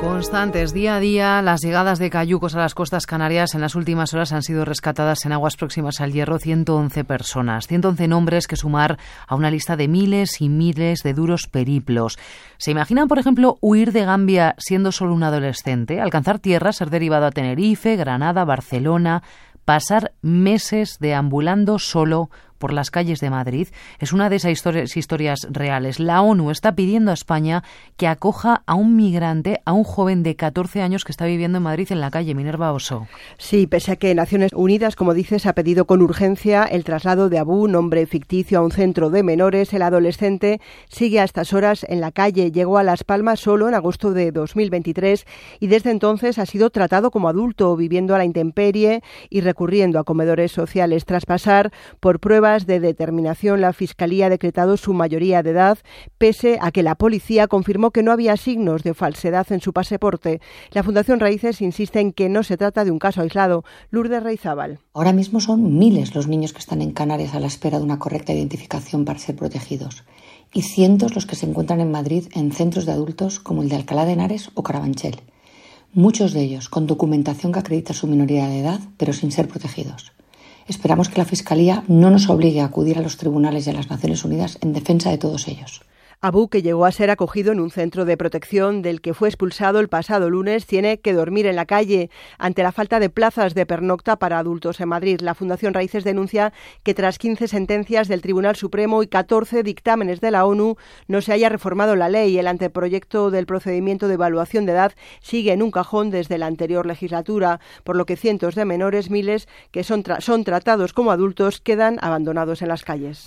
Constantes día a día, las llegadas de cayucos a las costas canarias en las últimas horas han sido rescatadas en aguas próximas al hierro 111 personas, 111 nombres que sumar a una lista de miles y miles de duros periplos. ¿Se imaginan, por ejemplo, huir de Gambia siendo solo un adolescente, alcanzar tierra, ser derivado a Tenerife, Granada, Barcelona, pasar meses deambulando solo por las calles de Madrid es una de esas historias, historias, reales. La ONU está pidiendo a España que acoja a un migrante, a un joven de 14 años que está viviendo en Madrid en la calle Minerva Oso. Sí, pese a que Naciones Unidas, como dices, ha pedido con urgencia el traslado de Abu, nombre ficticio, a un centro de menores, el adolescente sigue a estas horas en la calle. Llegó a Las Palmas solo en agosto de 2023 y desde entonces ha sido tratado como adulto, viviendo a la intemperie y recurriendo a comedores sociales. Tras pasar por pruebas de determinación, la Fiscalía ha decretado su mayoría de edad, pese a que la policía confirmó que no había signos de falsedad en su pasaporte. La Fundación Raíces insiste en que no se trata de un caso aislado. Lourdes Reizábal. Ahora mismo son miles los niños que están en Canarias a la espera de una correcta identificación para ser protegidos y cientos los que se encuentran en Madrid en centros de adultos como el de Alcalá de Henares o Carabanchel. Muchos de ellos con documentación que acredita su minoría de edad, pero sin ser protegidos. Esperamos que la Fiscalía no nos obligue a acudir a los tribunales y a las Naciones Unidas en defensa de todos ellos. Abu, que llegó a ser acogido en un centro de protección del que fue expulsado el pasado lunes, tiene que dormir en la calle ante la falta de plazas de pernocta para adultos en Madrid. La Fundación Raíces denuncia que tras 15 sentencias del Tribunal Supremo y 14 dictámenes de la ONU no se haya reformado la ley. El anteproyecto del procedimiento de evaluación de edad sigue en un cajón desde la anterior legislatura, por lo que cientos de menores, miles que son, son tratados como adultos, quedan abandonados en las calles.